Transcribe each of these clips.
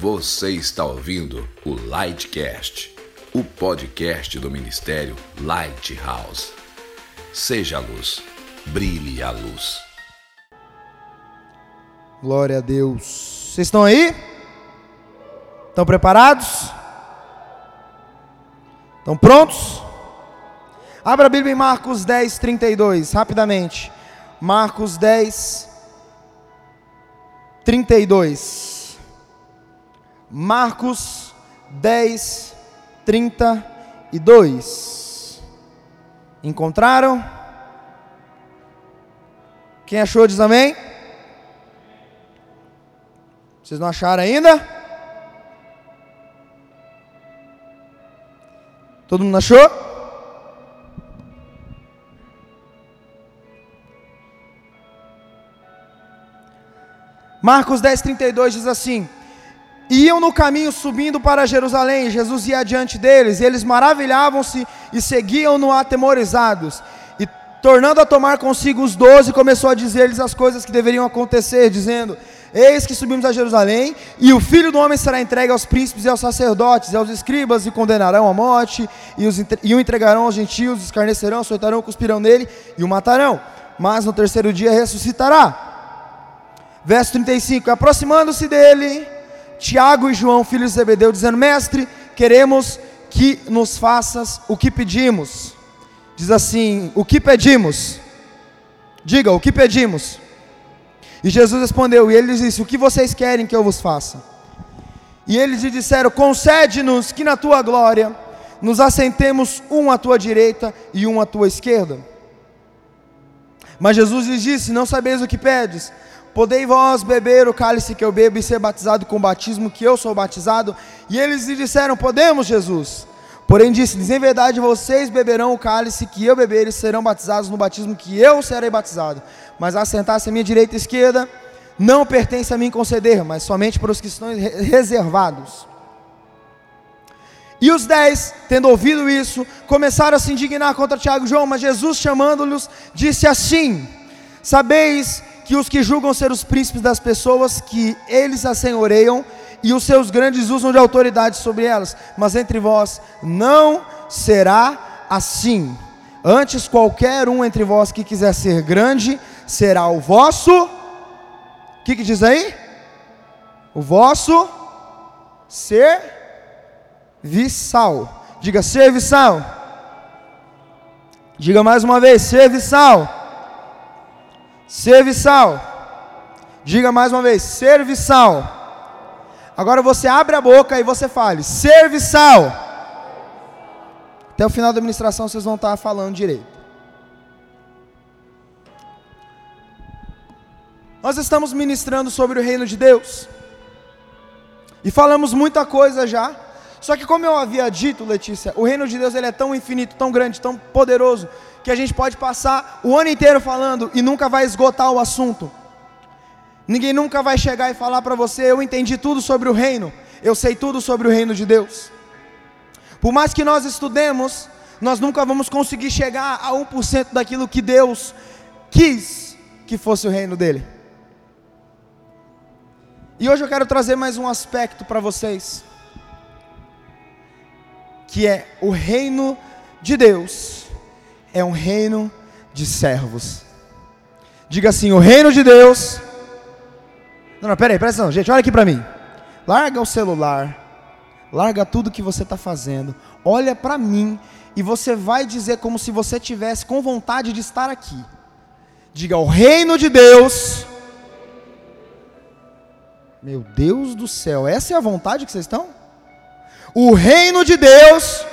Você está ouvindo o Lightcast, o podcast do Ministério Lighthouse. Seja a luz, brilhe a luz. Glória a Deus. Vocês estão aí? Estão preparados? Estão prontos? Abra a Bíblia em Marcos 10, 32, rapidamente. Marcos 10, 32. Marcos 10, 32. Encontraram? Quem achou diz amém? Vocês não acharam ainda? Todo mundo achou? Marcos 10, 32 diz assim: Iam no caminho subindo para Jerusalém, Jesus ia adiante deles, e eles maravilhavam-se e seguiam-no atemorizados. E tornando a tomar consigo os doze, começou a dizer-lhes as coisas que deveriam acontecer, dizendo: Eis que subimos a Jerusalém, e o filho do homem será entregue aos príncipes e aos sacerdotes, e aos escribas, e condenarão à morte, e, os, e o entregarão aos gentios, escarnecerão, açoitarão, cuspirão nele, e o matarão. Mas no terceiro dia ressuscitará. Verso 35: Aproximando-se dele, Tiago e João, filhos de Zebedeu, dizendo: Mestre, queremos que nos faças o que pedimos. Diz assim: O que pedimos? Diga, o que pedimos? E Jesus respondeu, e ele disse: O que vocês querem que eu vos faça? E eles lhe disseram: Concede-nos que na tua glória nos assentemos um à tua direita e um à tua esquerda. Mas Jesus lhes disse: Não sabeis o que pedes. Podei vós beber o cálice que eu bebo e ser batizado com o batismo que eu sou batizado? E eles lhe disseram: Podemos, Jesus. Porém disse-lhes: Em verdade vocês beberão o cálice que eu beber e serão batizados no batismo que eu serei batizado. Mas assentar-se à minha direita e esquerda não pertence a mim conceder, mas somente para os que estão reservados. E os dez, tendo ouvido isso, começaram a se indignar contra Tiago e João, mas Jesus, chamando-los, disse assim: Sabeis que os que julgam ser os príncipes das pessoas, que eles assenhoreiam, e os seus grandes usam de autoridade sobre elas, mas entre vós não será assim. Antes, qualquer um entre vós que quiser ser grande, será o vosso. O que, que diz aí? O vosso serviçal. Diga serviçal. Diga mais uma vez, serviçal. Serviçal. Diga mais uma vez, serviçal. Agora você abre a boca e você fale, serviçal. Até o final da administração vocês vão estar falando direito. Nós estamos ministrando sobre o reino de Deus. E falamos muita coisa já. Só que como eu havia dito, Letícia, o reino de Deus ele é tão infinito, tão grande, tão poderoso, que a gente pode passar o ano inteiro falando e nunca vai esgotar o assunto. Ninguém nunca vai chegar e falar para você: eu entendi tudo sobre o reino, eu sei tudo sobre o reino de Deus. Por mais que nós estudemos, nós nunca vamos conseguir chegar a 1% daquilo que Deus quis que fosse o reino dele. E hoje eu quero trazer mais um aspecto para vocês, que é o reino de Deus é um reino de servos. Diga assim: o reino de Deus. Não, não, peraí, presta atenção, gente, olha aqui para mim. Larga o celular, larga tudo que você está fazendo, olha para mim e você vai dizer como se você tivesse com vontade de estar aqui. Diga: o reino de Deus. Meu Deus do céu, essa é a vontade que vocês estão? O reino de Deus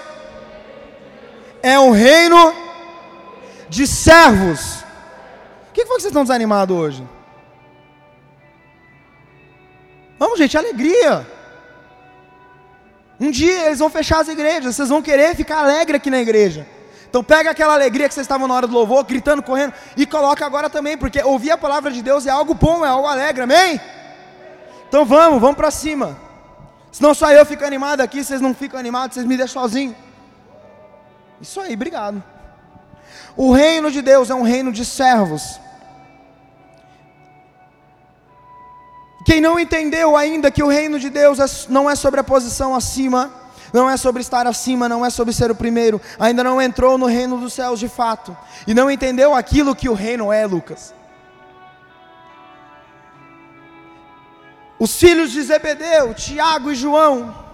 é um reino de servos. O que foi que vocês estão desanimados hoje? Vamos, gente, alegria. Um dia eles vão fechar as igrejas, vocês vão querer ficar alegre aqui na igreja. Então pega aquela alegria que vocês estavam na hora do louvor, gritando, correndo, e coloca agora também, porque ouvir a palavra de Deus é algo bom, é algo alegre, amém? Então vamos, vamos para cima. Senão só eu fico animado aqui, vocês não ficam animados, vocês me deixam sozinho. Isso aí, obrigado. O reino de Deus é um reino de servos. Quem não entendeu ainda que o reino de Deus é não é sobre a posição acima, não é sobre estar acima, não é sobre ser o primeiro, ainda não entrou no reino dos céus de fato, e não entendeu aquilo que o reino é, Lucas. Os filhos de Zebedeu, Tiago e João,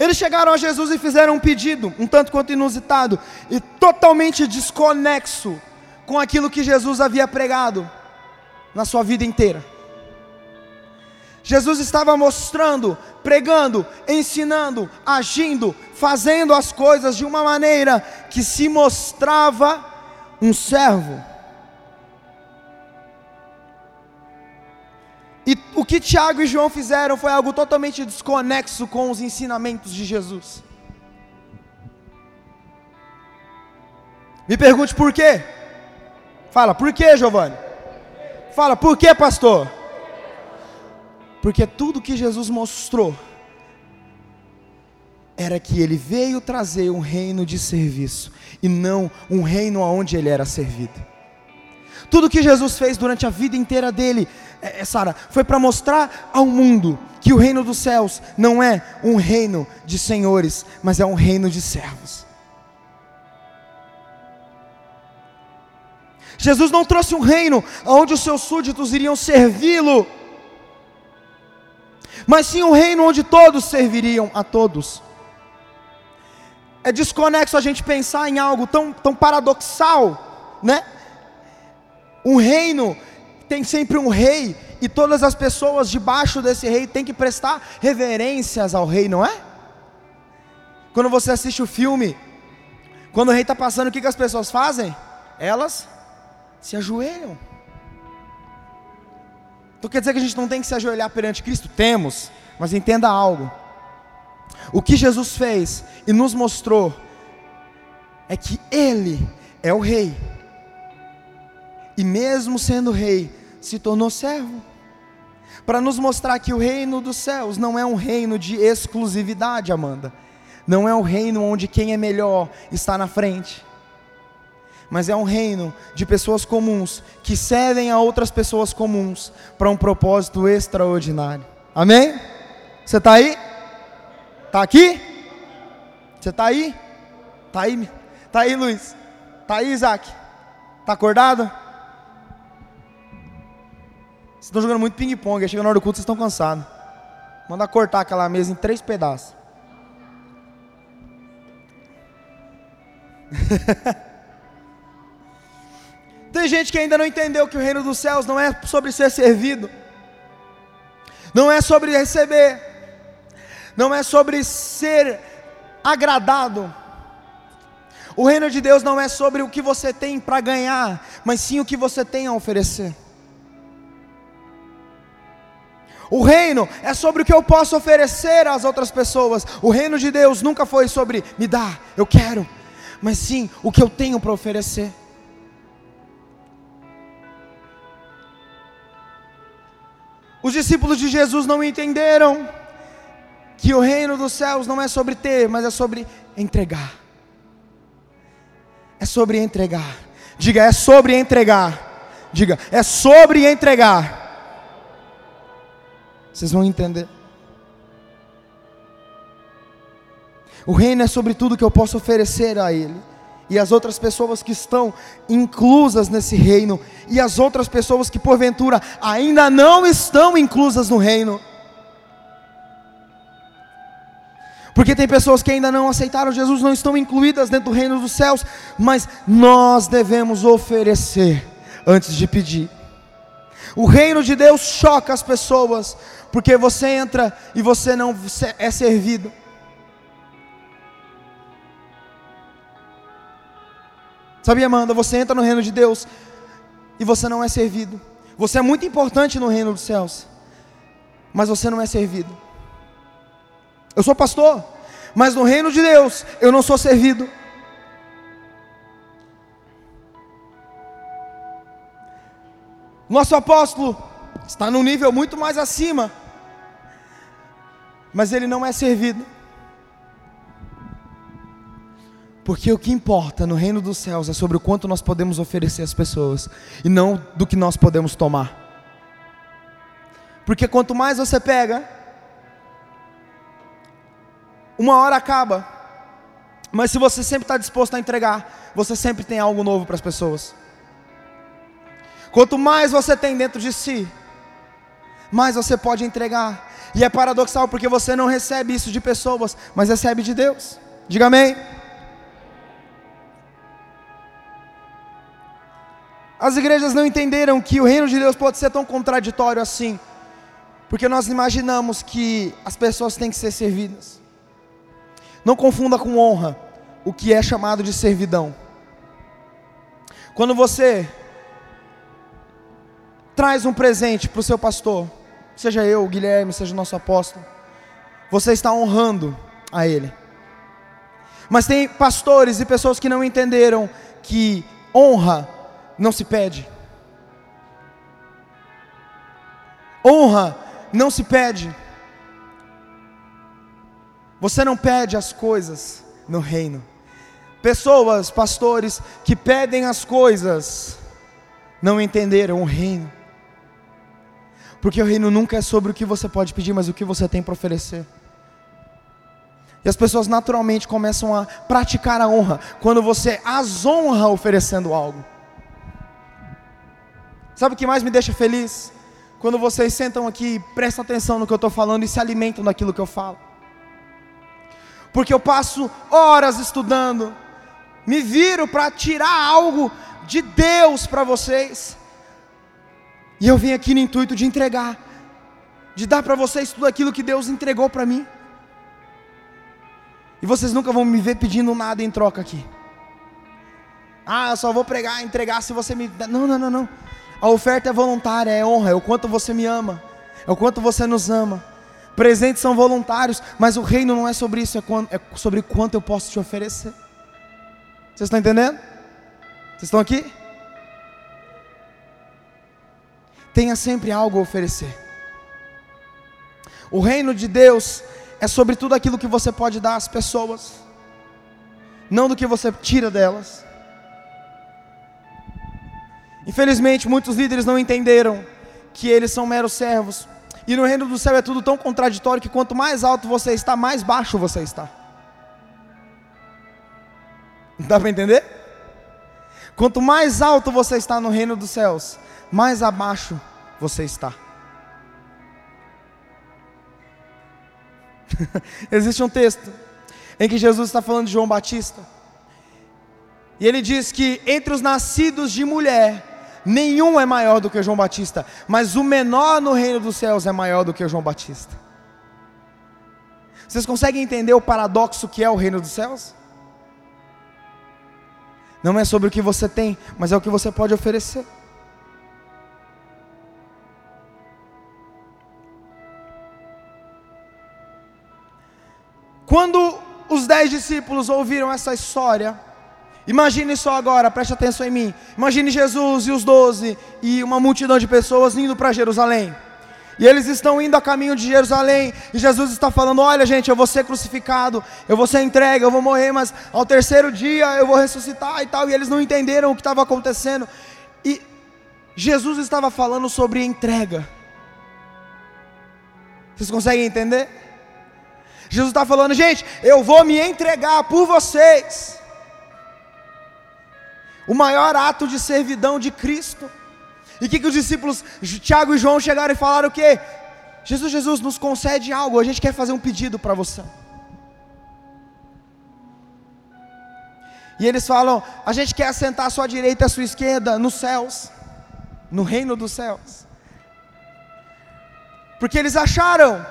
eles chegaram a Jesus e fizeram um pedido, um tanto quanto inusitado e totalmente desconexo com aquilo que Jesus havia pregado na sua vida inteira. Jesus estava mostrando, pregando, ensinando, agindo, fazendo as coisas de uma maneira que se mostrava um servo. O que Tiago e João fizeram foi algo totalmente desconexo com os ensinamentos de Jesus. Me pergunte por quê? Fala, por quê, Giovanni? Fala, por quê, pastor? Porque tudo que Jesus mostrou era que ele veio trazer um reino de serviço e não um reino onde ele era servido. Tudo que Jesus fez durante a vida inteira dele, é, é, Sara, foi para mostrar ao mundo que o reino dos céus não é um reino de senhores, mas é um reino de servos. Jesus não trouxe um reino onde os seus súditos iriam servi-lo, mas sim um reino onde todos serviriam a todos. É desconexo a gente pensar em algo tão, tão paradoxal, né? Um reino tem sempre um rei e todas as pessoas debaixo desse rei têm que prestar reverências ao rei, não é? Quando você assiste o filme, quando o rei está passando, o que, que as pessoas fazem? Elas se ajoelham. Então quer dizer que a gente não tem que se ajoelhar perante Cristo? Temos, mas entenda algo. O que Jesus fez e nos mostrou é que Ele é o Rei e mesmo sendo rei, se tornou servo. Para nos mostrar que o reino dos céus não é um reino de exclusividade, Amanda. Não é um reino onde quem é melhor está na frente. Mas é um reino de pessoas comuns que servem a outras pessoas comuns para um propósito extraordinário. Amém? Você está aí? Está aqui? Você está aí? Está aí? Está aí, Luiz? Está aí, Isaac? Está acordado? Vocês estão jogando muito ping-pong, chega na hora do culto, vocês estão cansados. Manda cortar aquela mesa em três pedaços. Tem gente que ainda não entendeu que o reino dos céus não é sobre ser servido, não é sobre receber, não é sobre ser agradado. O reino de Deus não é sobre o que você tem para ganhar, mas sim o que você tem a oferecer. O reino é sobre o que eu posso oferecer às outras pessoas. O reino de Deus nunca foi sobre me dá, eu quero, mas sim o que eu tenho para oferecer. Os discípulos de Jesus não entenderam que o reino dos céus não é sobre ter, mas é sobre entregar. É sobre entregar. Diga, é sobre entregar. Diga, é sobre entregar. Vocês vão entender. O reino é sobre tudo que eu posso oferecer a Ele. E as outras pessoas que estão inclusas nesse reino. E as outras pessoas que porventura ainda não estão inclusas no reino. Porque tem pessoas que ainda não aceitaram Jesus, não estão incluídas dentro do reino dos céus. Mas nós devemos oferecer antes de pedir. O reino de Deus choca as pessoas, porque você entra e você não é servido. Sabia, Amanda? Você entra no reino de Deus e você não é servido. Você é muito importante no reino dos céus, mas você não é servido. Eu sou pastor, mas no reino de Deus eu não sou servido. Nosso apóstolo está num nível muito mais acima, mas ele não é servido. Porque o que importa no reino dos céus é sobre o quanto nós podemos oferecer às pessoas e não do que nós podemos tomar. Porque quanto mais você pega, uma hora acaba. Mas se você sempre está disposto a entregar, você sempre tem algo novo para as pessoas. Quanto mais você tem dentro de si, mais você pode entregar. E é paradoxal porque você não recebe isso de pessoas, mas recebe de Deus. Diga amém. As igrejas não entenderam que o reino de Deus pode ser tão contraditório assim, porque nós imaginamos que as pessoas têm que ser servidas. Não confunda com honra o que é chamado de servidão. Quando você traz um presente para o seu pastor, seja eu, Guilherme, seja o nosso apóstolo, você está honrando a ele. Mas tem pastores e pessoas que não entenderam que honra não se pede. Honra não se pede. Você não pede as coisas no reino. Pessoas, pastores, que pedem as coisas, não entenderam o reino. Porque o reino nunca é sobre o que você pode pedir, mas o que você tem para oferecer. E as pessoas naturalmente começam a praticar a honra quando você as honra oferecendo algo. Sabe o que mais me deixa feliz? Quando vocês sentam aqui, prestam atenção no que eu estou falando e se alimentam daquilo que eu falo. Porque eu passo horas estudando, me viro para tirar algo de Deus para vocês. E eu vim aqui no intuito de entregar, de dar para vocês tudo aquilo que Deus entregou para mim. E vocês nunca vão me ver pedindo nada em troca aqui. Ah, eu só vou pregar, entregar se você me. Não, não, não, não. A oferta é voluntária, é honra, é o quanto você me ama, é o quanto você nos ama. Presentes são voluntários, mas o reino não é sobre isso, é, é sobre quanto eu posso te oferecer. Vocês estão entendendo? Vocês estão aqui? Tenha sempre algo a oferecer. O reino de Deus é sobre tudo aquilo que você pode dar às pessoas, não do que você tira delas. Infelizmente, muitos líderes não entenderam que eles são meros servos. E no reino do céu é tudo tão contraditório que quanto mais alto você está, mais baixo você está. Dá para entender? Quanto mais alto você está no reino dos céus, mais abaixo você está. Existe um texto em que Jesus está falando de João Batista. E ele diz que entre os nascidos de mulher, nenhum é maior do que João Batista, mas o menor no reino dos céus é maior do que João Batista. Vocês conseguem entender o paradoxo que é o reino dos céus? Não é sobre o que você tem, mas é o que você pode oferecer. Quando os dez discípulos ouviram essa história, Imagine só agora, preste atenção em mim. Imagine Jesus e os doze e uma multidão de pessoas indo para Jerusalém. E eles estão indo a caminho de Jerusalém. E Jesus está falando: Olha, gente, eu vou ser crucificado, eu vou ser entregue, eu vou morrer, mas ao terceiro dia eu vou ressuscitar e tal. E eles não entenderam o que estava acontecendo. E Jesus estava falando sobre entrega. Vocês conseguem entender? Jesus está falando, gente, eu vou me entregar por vocês o maior ato de servidão de Cristo. E o que, que os discípulos, Tiago e João, chegaram e falaram o quê? Jesus, Jesus, nos concede algo, a gente quer fazer um pedido para você. E eles falam: a gente quer assentar a sua direita e a sua esquerda nos céus, no reino dos céus. Porque eles acharam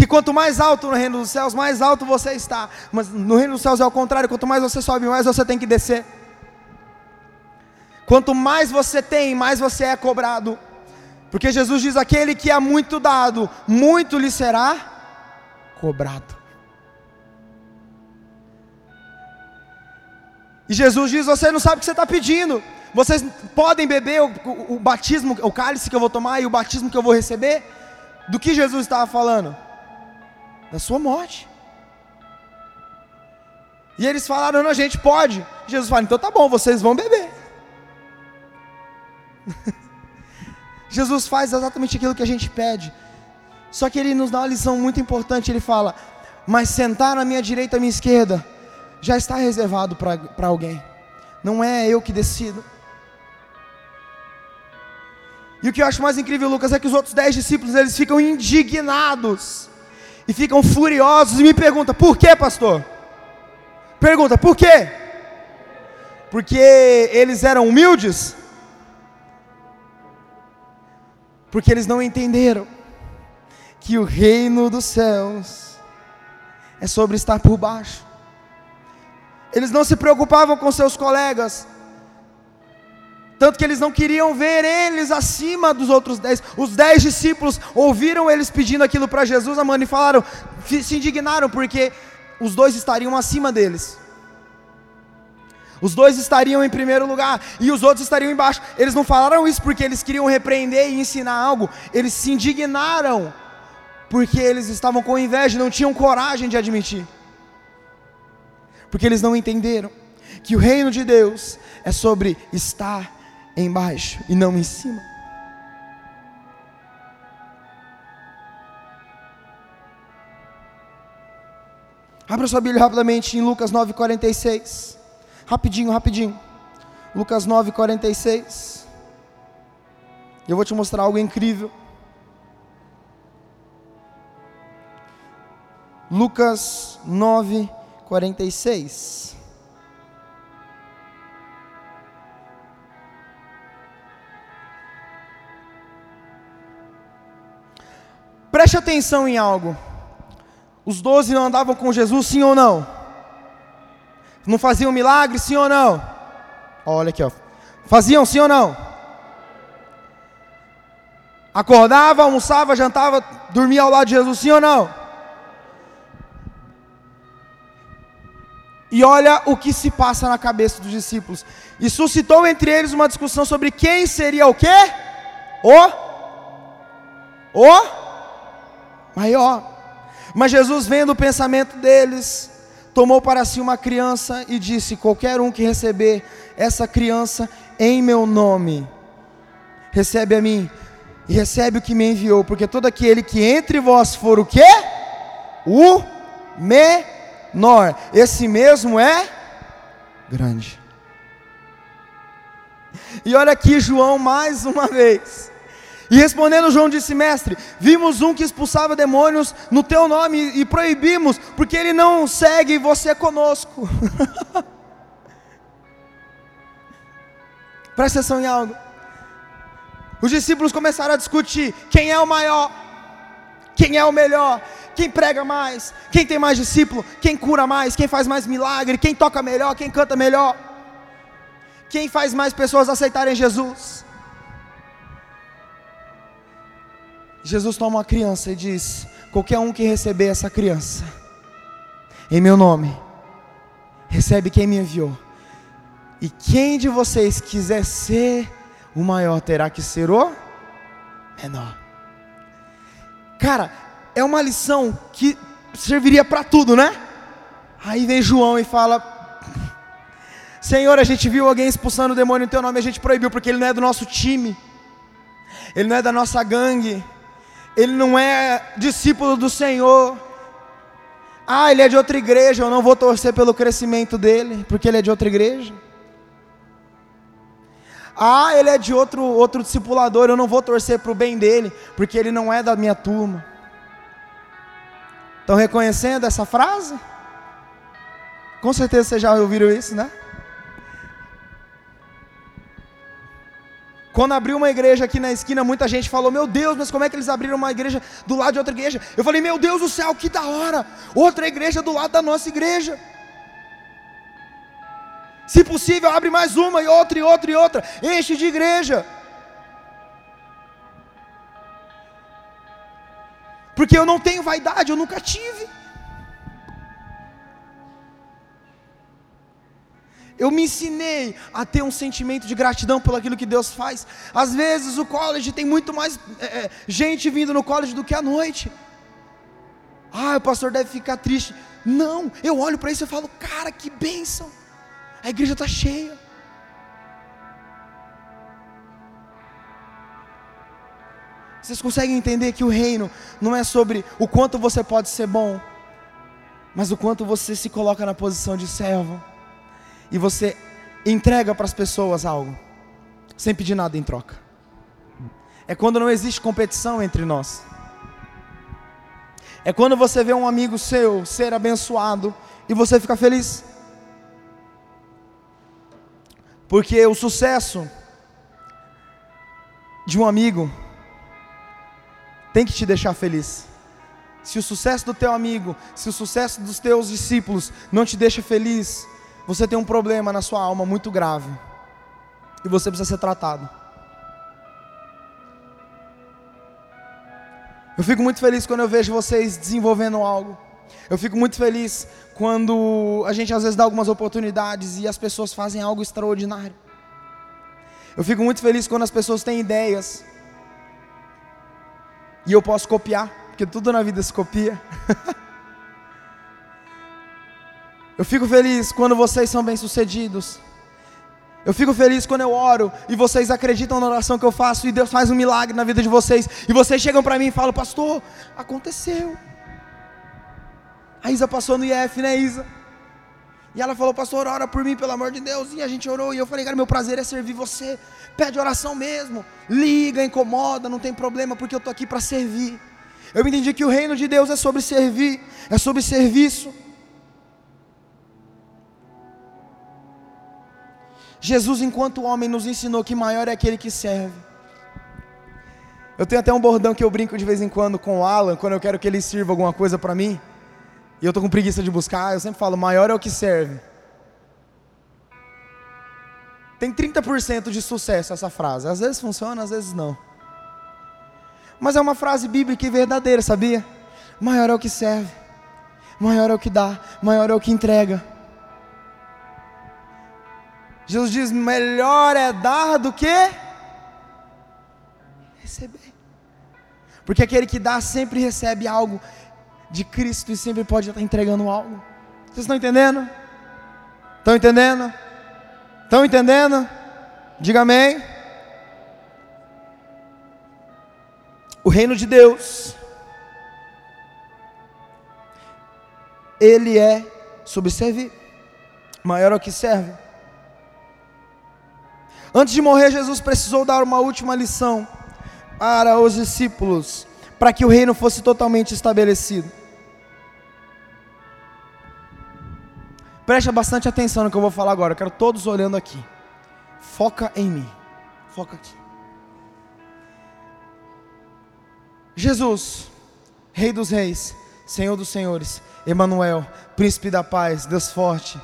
que quanto mais alto no reino dos céus, mais alto você está. Mas no reino dos céus é o contrário, quanto mais você sobe, mais você tem que descer. Quanto mais você tem, mais você é cobrado. Porque Jesus diz: aquele que é muito dado, muito lhe será cobrado. E Jesus diz: você não sabe o que você está pedindo. Vocês podem beber o, o, o batismo, o cálice que eu vou tomar e o batismo que eu vou receber? Do que Jesus estava falando? Da sua morte. E eles falaram: não, a gente pode. Jesus fala: então tá bom, vocês vão beber. Jesus faz exatamente aquilo que a gente pede. Só que ele nos dá uma lição muito importante. Ele fala: Mas sentar à minha direita e à minha esquerda já está reservado para alguém. Não é eu que decido. E o que eu acho mais incrível, Lucas, é que os outros dez discípulos eles ficam indignados e ficam furiosos e me perguntam: por que, pastor? Pergunta: por quê? Porque eles eram humildes? Porque eles não entenderam que o reino dos céus é sobre estar por baixo. Eles não se preocupavam com seus colegas, tanto que eles não queriam ver eles acima dos outros dez. Os dez discípulos ouviram eles pedindo aquilo para Jesus, a mano, e falaram, se indignaram, porque os dois estariam acima deles. Os dois estariam em primeiro lugar e os outros estariam embaixo. Eles não falaram isso porque eles queriam repreender e ensinar algo. Eles se indignaram porque eles estavam com inveja, não tinham coragem de admitir. Porque eles não entenderam que o reino de Deus é sobre estar embaixo e não em cima. Abra sua Bíblia rapidamente em Lucas 9,46. Rapidinho, rapidinho. Lucas 9,46. Eu vou te mostrar algo incrível. Lucas 9, 46. Preste atenção em algo. Os doze não andavam com Jesus, sim ou não? Não faziam milagre, sim ou não? Olha aqui, ó. Faziam, sim ou não? Acordava, almoçava, jantava, dormia ao lado de Jesus, sim ou não? E olha o que se passa na cabeça dos discípulos. E suscitou entre eles uma discussão sobre quem seria o quê? O? O? Maior. Mas Jesus, vendo o pensamento deles, tomou para si uma criança e disse: Qualquer um que receber essa criança em meu nome, recebe a mim e recebe o que me enviou, porque todo aquele que entre vós for o quê? O menor, esse mesmo é grande. E olha aqui João mais uma vez. E respondendo, João disse: Mestre, vimos um que expulsava demônios no teu nome e proibimos, porque ele não segue você conosco. Presta atenção em algo. Os discípulos começaram a discutir quem é o maior, quem é o melhor, quem prega mais, quem tem mais discípulo, quem cura mais, quem faz mais milagre, quem toca melhor, quem canta melhor, quem faz mais pessoas aceitarem Jesus. Jesus toma uma criança e diz: qualquer um que receber essa criança, em meu nome, recebe quem me enviou. E quem de vocês quiser ser o maior, terá que ser o menor. Cara, é uma lição que serviria para tudo, né? Aí vem João e fala: Senhor, a gente viu alguém expulsando o demônio em teu nome, a gente proibiu, porque ele não é do nosso time, ele não é da nossa gangue ele não é discípulo do Senhor. Ah, ele é de outra igreja, eu não vou torcer pelo crescimento dele, porque ele é de outra igreja. Ah, ele é de outro, outro discipulador, eu não vou torcer para o bem dele, porque ele não é da minha turma. Estão reconhecendo essa frase? Com certeza vocês já ouviram isso, né? Quando abriu uma igreja aqui na esquina, muita gente falou: Meu Deus, mas como é que eles abriram uma igreja do lado de outra igreja? Eu falei: Meu Deus do céu, que da hora! Outra igreja do lado da nossa igreja. Se possível, abre mais uma e outra e outra e outra. Enche de igreja. Porque eu não tenho vaidade, eu nunca tive. Eu me ensinei a ter um sentimento de gratidão pelo aquilo que Deus faz. Às vezes o college tem muito mais é, é, gente vindo no college do que à noite. Ah, o pastor deve ficar triste. Não, eu olho para isso e falo, cara, que bênção. A igreja está cheia. Vocês conseguem entender que o reino não é sobre o quanto você pode ser bom, mas o quanto você se coloca na posição de servo e você entrega para as pessoas algo, sem pedir nada em troca. É quando não existe competição entre nós. É quando você vê um amigo seu ser abençoado e você fica feliz. Porque o sucesso de um amigo tem que te deixar feliz. Se o sucesso do teu amigo, se o sucesso dos teus discípulos não te deixa feliz, você tem um problema na sua alma muito grave. E você precisa ser tratado. Eu fico muito feliz quando eu vejo vocês desenvolvendo algo. Eu fico muito feliz quando a gente às vezes dá algumas oportunidades e as pessoas fazem algo extraordinário. Eu fico muito feliz quando as pessoas têm ideias e eu posso copiar, porque tudo na vida se copia. eu fico feliz quando vocês são bem-sucedidos. Eu fico feliz quando eu oro e vocês acreditam na oração que eu faço e Deus faz um milagre na vida de vocês. E vocês chegam para mim e falam, pastor, aconteceu. A Isa passou no IF, né, Isa? E ela falou, pastor, ora por mim, pelo amor de Deus. E a gente orou. E eu falei, cara, meu prazer é servir você. Pede oração mesmo. Liga, incomoda, não tem problema, porque eu estou aqui para servir. Eu entendi que o reino de Deus é sobre servir, é sobre serviço. Jesus, enquanto homem, nos ensinou que maior é aquele que serve. Eu tenho até um bordão que eu brinco de vez em quando com o Alan, quando eu quero que ele sirva alguma coisa para mim, e eu estou com preguiça de buscar, eu sempre falo: maior é o que serve. Tem 30% de sucesso essa frase. Às vezes funciona, às vezes não. Mas é uma frase bíblica e verdadeira, sabia? Maior é o que serve, maior é o que dá, maior é o que entrega. Jesus diz: melhor é dar do que receber. Porque aquele que dá sempre recebe algo de Cristo e sempre pode estar entregando algo. Vocês estão entendendo? Estão entendendo? Estão entendendo? Diga amém. O reino de Deus, ele é sobre servir, maior é o que serve. Antes de morrer, Jesus precisou dar uma última lição para os discípulos, para que o reino fosse totalmente estabelecido. Preste bastante atenção no que eu vou falar agora, eu quero todos olhando aqui. Foca em mim. Foca aqui. Jesus, Rei dos Reis, Senhor dos Senhores, Emanuel, Príncipe da Paz, Deus forte.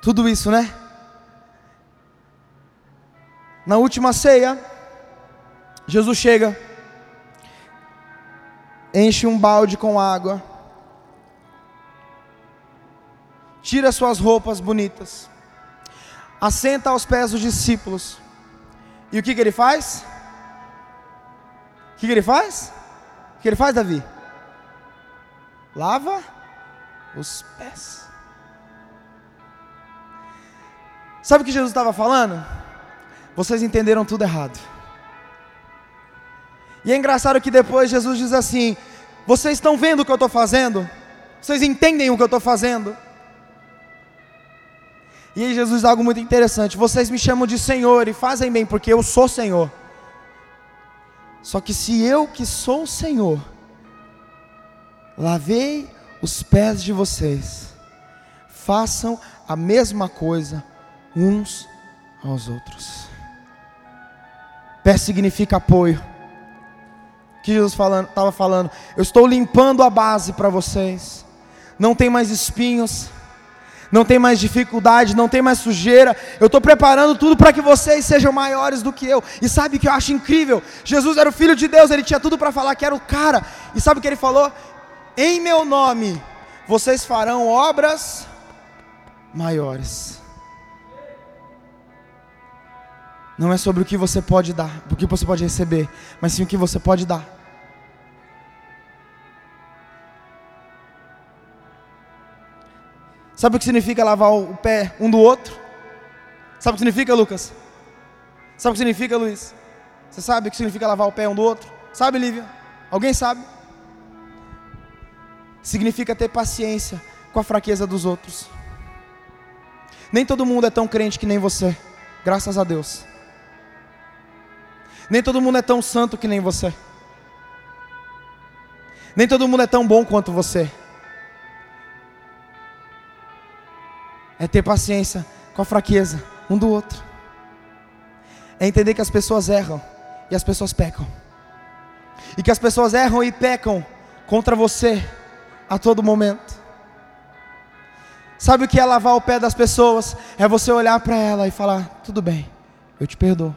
Tudo isso, né? Na última ceia, Jesus chega, enche um balde com água, tira suas roupas bonitas, assenta aos pés dos discípulos, e o que, que ele faz? O que, que ele faz? O que ele faz, Davi? Lava os pés. Sabe o que Jesus estava falando? Vocês entenderam tudo errado. E é engraçado que depois Jesus diz assim: vocês estão vendo o que eu estou fazendo? Vocês entendem o que eu estou fazendo? E aí Jesus diz algo muito interessante: vocês me chamam de Senhor e fazem bem, porque eu sou Senhor. Só que se eu que sou o Senhor, lavei os pés de vocês, façam a mesma coisa uns aos outros. Pé significa apoio. Que Jesus estava falando, falando, eu estou limpando a base para vocês. Não tem mais espinhos, não tem mais dificuldade, não tem mais sujeira. Eu estou preparando tudo para que vocês sejam maiores do que eu. E sabe o que eu acho incrível? Jesus era o filho de Deus, ele tinha tudo para falar que era o cara. E sabe o que ele falou? Em meu nome vocês farão obras maiores. Não é sobre o que você pode dar, o que você pode receber, mas sim o que você pode dar. Sabe o que significa lavar o pé um do outro? Sabe o que significa, Lucas? Sabe o que significa, Luiz? Você sabe o que significa lavar o pé um do outro? Sabe, Lívia? Alguém sabe? Significa ter paciência com a fraqueza dos outros. Nem todo mundo é tão crente que nem você, graças a Deus. Nem todo mundo é tão santo que nem você. Nem todo mundo é tão bom quanto você. É ter paciência com a fraqueza um do outro. É entender que as pessoas erram e as pessoas pecam. E que as pessoas erram e pecam contra você a todo momento. Sabe o que é lavar o pé das pessoas? É você olhar para ela e falar: tudo bem, eu te perdoo.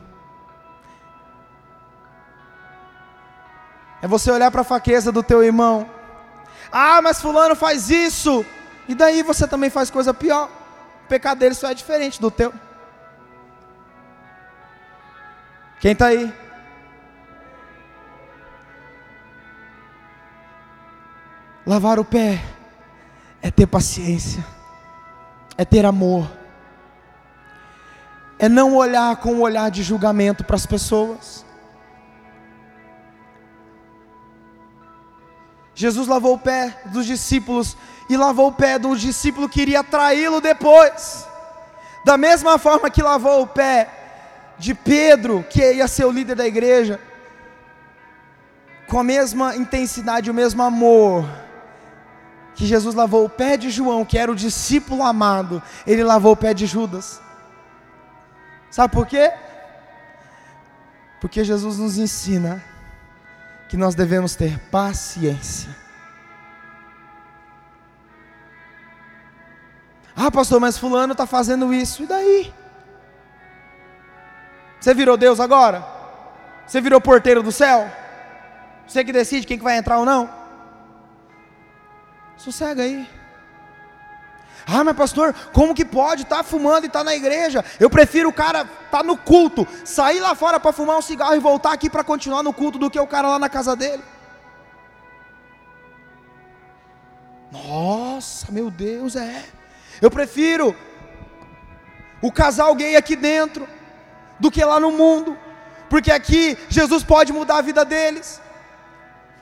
É você olhar para a fraqueza do teu irmão. Ah, mas fulano faz isso. E daí você também faz coisa pior. O pecado dele só é diferente do teu. Quem está aí? Lavar o pé é ter paciência, é ter amor, é não olhar com um olhar de julgamento para as pessoas. Jesus lavou o pé dos discípulos e lavou o pé do discípulo que iria traí-lo depois. Da mesma forma que lavou o pé de Pedro, que ia ser o líder da igreja, com a mesma intensidade, o mesmo amor que Jesus lavou o pé de João, que era o discípulo amado, ele lavou o pé de Judas. Sabe por quê? Porque Jesus nos ensina que nós devemos ter paciência. Ah, pastor, mas Fulano está fazendo isso, e daí? Você virou Deus agora? Você virou porteiro do céu? Você que decide quem que vai entrar ou não? Sossega aí. Ah, mas pastor, como que pode estar tá fumando e estar tá na igreja? Eu prefiro o cara estar tá no culto, sair lá fora para fumar um cigarro e voltar aqui para continuar no culto do que o cara lá na casa dele. Nossa, meu Deus, é. Eu prefiro o casal gay aqui dentro do que lá no mundo, porque aqui Jesus pode mudar a vida deles.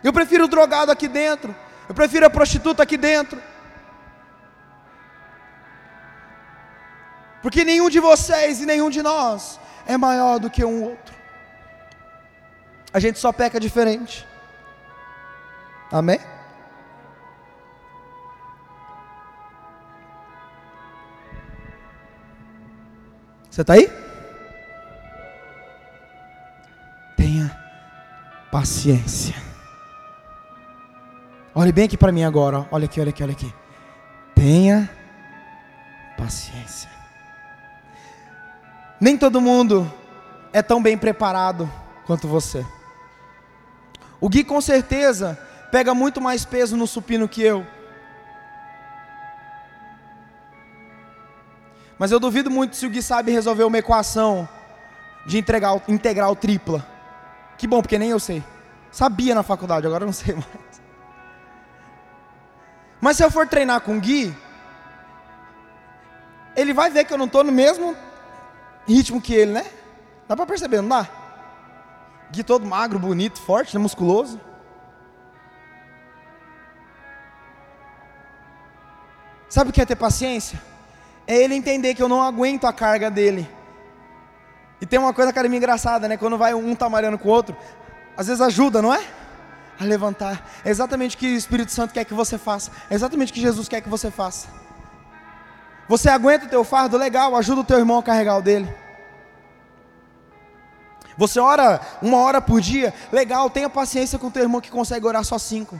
Eu prefiro o drogado aqui dentro, eu prefiro a prostituta aqui dentro. Porque nenhum de vocês e nenhum de nós é maior do que um outro. A gente só peca diferente. Amém? Você está aí? Tenha paciência. Olhe bem aqui para mim agora. Olha aqui, olha aqui, olha aqui. Tenha paciência. Nem todo mundo é tão bem preparado quanto você. O Gui com certeza pega muito mais peso no supino que eu. Mas eu duvido muito se o Gui sabe resolver uma equação de integral, integral tripla. Que bom, porque nem eu sei. Sabia na faculdade, agora não sei mais. Mas se eu for treinar com o Gui, ele vai ver que eu não estou no mesmo ritmo que ele, né? Dá para perceber, não dá? Gui todo magro, bonito, forte, né? musculoso. Sabe o que é ter paciência? É ele entender que eu não aguento a carga dele. E tem uma coisa, cara, meio engraçada, né? Quando vai um tá malhando com o outro, às vezes ajuda, não é? A levantar. É exatamente o que o Espírito Santo quer que você faça. É exatamente o que Jesus quer que você faça. Você aguenta o teu fardo? Legal, ajuda o teu irmão a carregar o dele. Você ora uma hora por dia? Legal, tenha paciência com o teu irmão que consegue orar só cinco.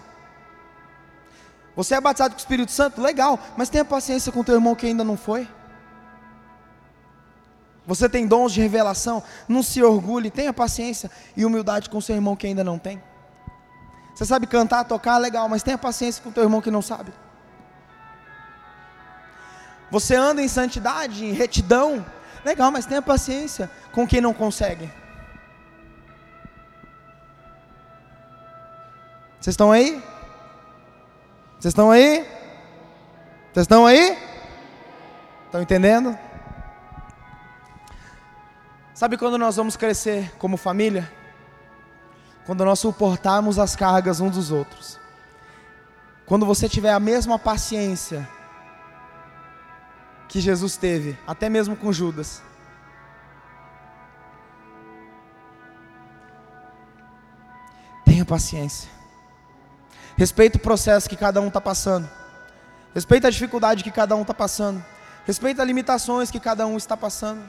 Você é batizado com o Espírito Santo? Legal, mas tenha paciência com o teu irmão que ainda não foi. Você tem dons de revelação? Não se orgulhe, tenha paciência e humildade com o seu irmão que ainda não tem. Você sabe cantar, tocar? Legal, mas tenha paciência com o teu irmão que não sabe. Você anda em santidade, em retidão. Legal, mas tenha paciência com quem não consegue. Vocês estão aí? Vocês estão aí? Vocês estão aí? Estão entendendo? Sabe quando nós vamos crescer como família? quando nós suportarmos as cargas uns dos outros. Quando você tiver a mesma paciência que Jesus teve, até mesmo com Judas. Tenha paciência. Respeita o processo que cada um está passando. Respeita a dificuldade que cada um está passando. Respeita as limitações que cada um está passando.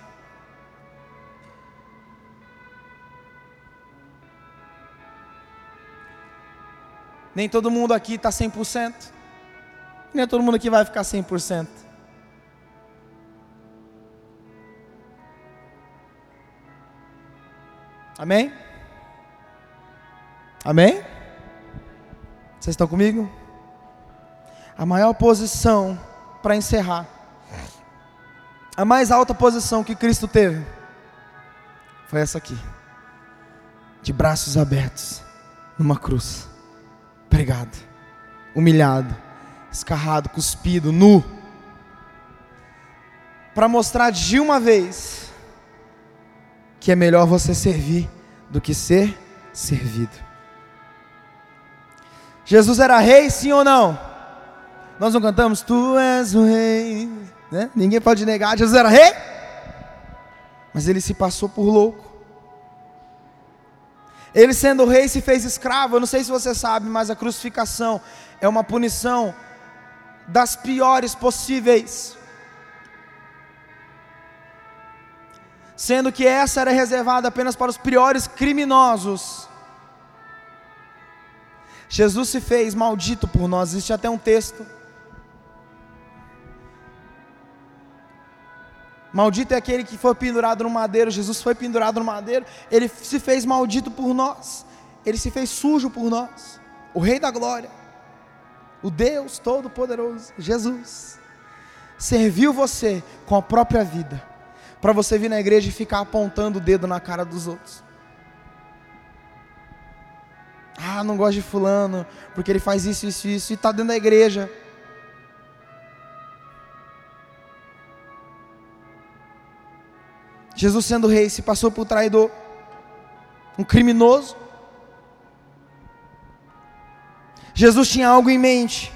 Nem todo mundo aqui está 100%. Nem todo mundo aqui vai ficar 100%. Amém? Amém? Vocês estão comigo? A maior posição para encerrar. A mais alta posição que Cristo teve foi essa aqui. De braços abertos numa cruz pregado, humilhado, escarrado, cuspido, nu, para mostrar de uma vez que é melhor você servir do que ser servido. Jesus era rei, sim ou não? Nós não cantamos, Tu és o rei, né? ninguém pode negar, Jesus era rei, mas ele se passou por louco. Ele sendo rei se fez escravo. Eu não sei se você sabe, mas a crucificação é uma punição das piores possíveis. Sendo que essa era reservada apenas para os piores criminosos. Jesus se fez maldito por nós. Existe até um texto Maldito é aquele que foi pendurado no madeiro. Jesus foi pendurado no madeiro. Ele se fez maldito por nós. Ele se fez sujo por nós. O Rei da Glória, o Deus Todo-Poderoso, Jesus, serviu você com a própria vida, para você vir na igreja e ficar apontando o dedo na cara dos outros. Ah, não gosto de Fulano, porque ele faz isso, isso, isso, e está dentro da igreja. Jesus, sendo rei, se passou por traidor, um criminoso. Jesus tinha algo em mente.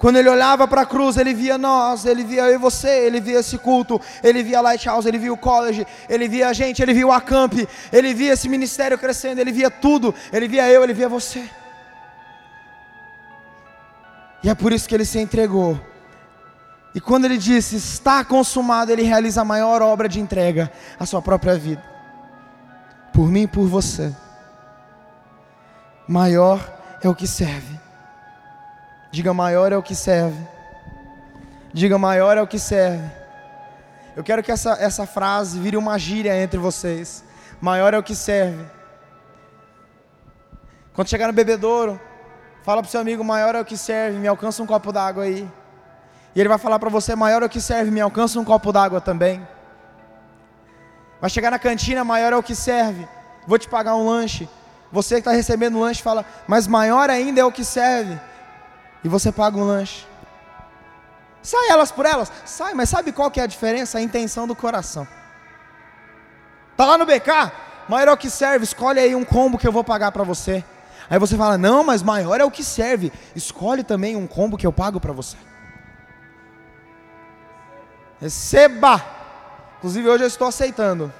Quando ele olhava para a cruz, ele via nós, ele via eu e você, ele via esse culto, ele via Lighthouse, ele via o college, ele via a gente, ele via o Acamp, ele via esse ministério crescendo, ele via tudo, ele via eu, ele via você. E é por isso que ele se entregou e quando ele disse está consumado, ele realiza a maior obra de entrega, a sua própria vida. Por mim e por você. Maior é o que serve. Diga maior é o que serve. Diga maior é o que serve. Eu quero que essa, essa frase vire uma gíria entre vocês. Maior é o que serve. Quando chegar no bebedouro, fala para o seu amigo: maior é o que serve. Me alcança um copo d'água aí. E ele vai falar para você: maior é o que serve, me alcança um copo d'água também. Vai chegar na cantina, maior é o que serve, vou te pagar um lanche. Você que está recebendo o lanche fala, mas maior ainda é o que serve. E você paga um lanche. Sai elas por elas? Sai, mas sabe qual que é a diferença? A intenção do coração. Tá lá no BK, maior é o que serve, escolhe aí um combo que eu vou pagar para você. Aí você fala, não, mas maior é o que serve, escolhe também um combo que eu pago para você. Receba! Inclusive hoje eu estou aceitando.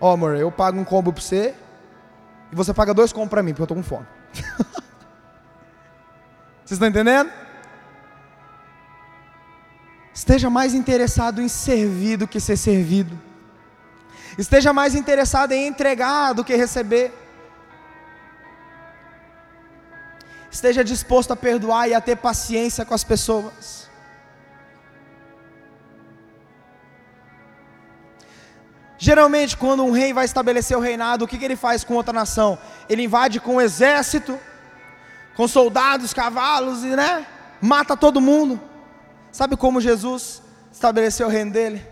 Ó, oh, amor, eu pago um combo para você e você paga dois combos para mim, porque eu estou com fome. Vocês estão entendendo? Esteja mais interessado em servir do que ser servido. Esteja mais interessado em entregar do que receber. Esteja disposto a perdoar e a ter paciência com as pessoas. Geralmente, quando um rei vai estabelecer o reinado, o que, que ele faz com outra nação? Ele invade com um exército, com soldados, cavalos, e né? Mata todo mundo. Sabe como Jesus estabeleceu o reino dele?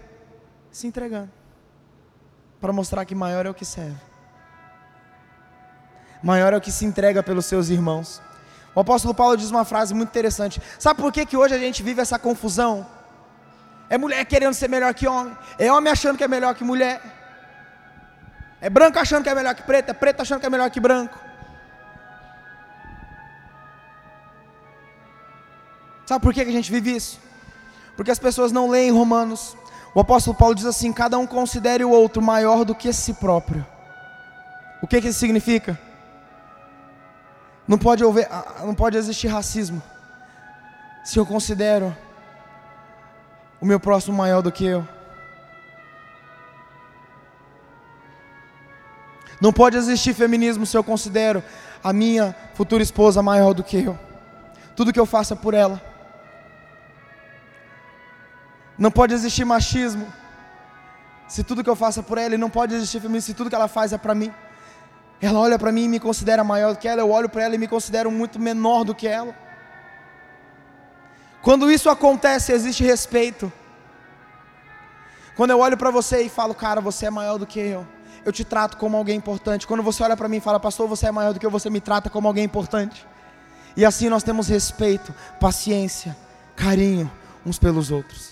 Se entregando. Para mostrar que maior é o que serve. Maior é o que se entrega pelos seus irmãos. O apóstolo Paulo diz uma frase muito interessante. Sabe por que, que hoje a gente vive essa confusão? É mulher querendo ser melhor que homem. É homem achando que é melhor que mulher. É branco achando que é melhor que preto, é preto achando que é melhor que branco. Sabe por que a gente vive isso? Porque as pessoas não leem Romanos. O apóstolo Paulo diz assim: cada um considere o outro maior do que si próprio. O que, que isso significa? Não pode, haver, não pode existir racismo se eu considero o meu próximo maior do que eu. Não pode existir feminismo se eu considero a minha futura esposa maior do que eu. Tudo que eu faço é por ela. Não pode existir machismo se tudo que eu faço é por ela. E não pode existir feminismo se tudo que ela faz é para mim. Ela olha para mim e me considera maior do que ela. Eu olho para ela e me considero muito menor do que ela. Quando isso acontece, existe respeito. Quando eu olho para você e falo, cara, você é maior do que eu eu te trato como alguém importante. Quando você olha para mim e fala, pastor, você é maior do que eu, você me trata como alguém importante. E assim nós temos respeito, paciência, carinho uns pelos outros.